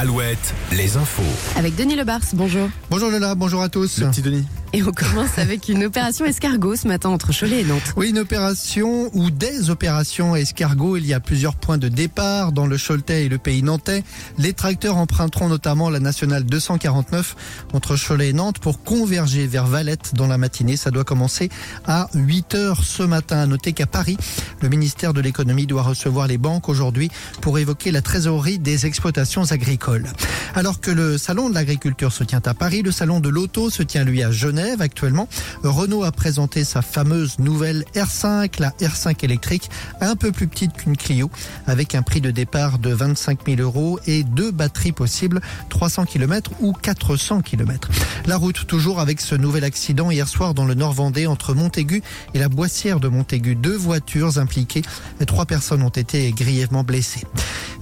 Alouette, les infos. Avec Denis Lebars, bonjour. Bonjour Lola, bonjour à tous. Le petit Denis. Et on commence avec une opération escargot ce matin entre Cholet et Nantes. Oui, une opération ou des opérations escargot. Il y a plusieurs points de départ dans le Choletais et le pays nantais. Les tracteurs emprunteront notamment la nationale 249 entre Cholet et Nantes pour converger vers Valette dans la matinée. Ça doit commencer à 8 heures ce matin. À noter qu'à Paris, le ministère de l'économie doit recevoir les banques aujourd'hui pour évoquer la trésorerie des exploitations agricoles. Alors que le salon de l'agriculture se tient à Paris, le salon de l'auto se tient lui à Genève actuellement. Renault a présenté sa fameuse nouvelle R5, la R5 électrique, un peu plus petite qu'une Clio, avec un prix de départ de 25 000 euros et deux batteries possibles, 300 km ou 400 km. La route toujours avec ce nouvel accident hier soir dans le Nord Vendée entre Montaigu et la Boissière de Montaigu. Deux voitures impliquées, trois personnes ont été grièvement blessées.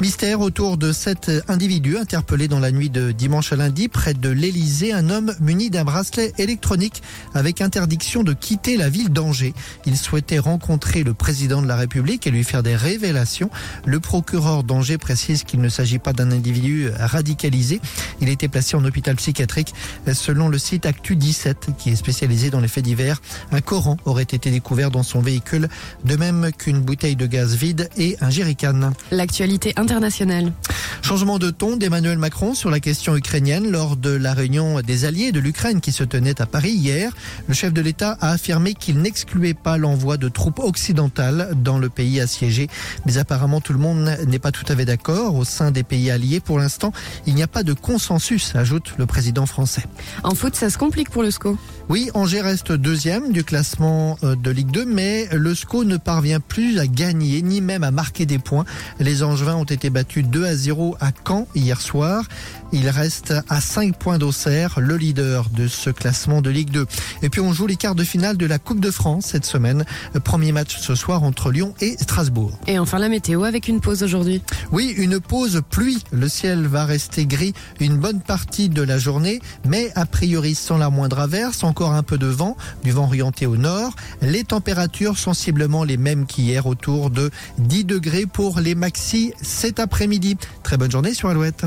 Mystère autour de cet individu interpellé dans la nuit de dimanche à lundi près de l'Elysée, un homme muni d'un bracelet électronique avec interdiction de quitter la ville d'Angers. Il souhaitait rencontrer le président de la République et lui faire des révélations. Le procureur d'Angers précise qu'il ne s'agit pas d'un individu radicalisé. Il été placé en hôpital psychiatrique selon le site Actu 17 qui est spécialisé dans les faits divers. Un Coran aurait été découvert dans son véhicule, de même qu'une bouteille de gaz vide et un jerrycan. L'actualité internationale. Changement de ton d'Emmanuel Macron sur la question ukrainienne lors de la réunion des alliés de l'Ukraine qui se tenait à Paris hier. Le chef de l'État a affirmé qu'il n'excluait pas l'envoi de troupes occidentales dans le pays assiégé. Mais apparemment, tout le monde n'est pas tout à fait d'accord au sein des pays alliés. Pour l'instant, il n'y a pas de consensus, ajoute le président français. En foot, ça se complique pour le SCO. Oui, Angers reste deuxième du classement euh, de Ligue 2, mais le SCO ne parvient plus à gagner, ni même à marquer des points. Les Angevins ont été battus 2 à 0 à Caen hier soir. Il reste à 5 points d'Auxerre, le leader de ce classement de Ligue 2. Et puis on joue les quarts de finale de la Coupe de France cette semaine. Premier match ce soir entre Lyon et Strasbourg. Et enfin la météo avec une pause aujourd'hui. Oui, une pause pluie. Le ciel va rester gris une bonne partie de la journée, mais a priori sans la moindre averse, encore un peu de vent, du vent orienté au nord. Les températures sensiblement les mêmes qu'hier, autour de 10 degrés pour les maxi cet après-midi. Très bonne journée sur Alouette.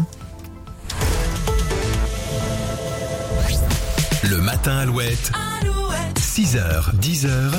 Le matin Alouette. 6h, 10h.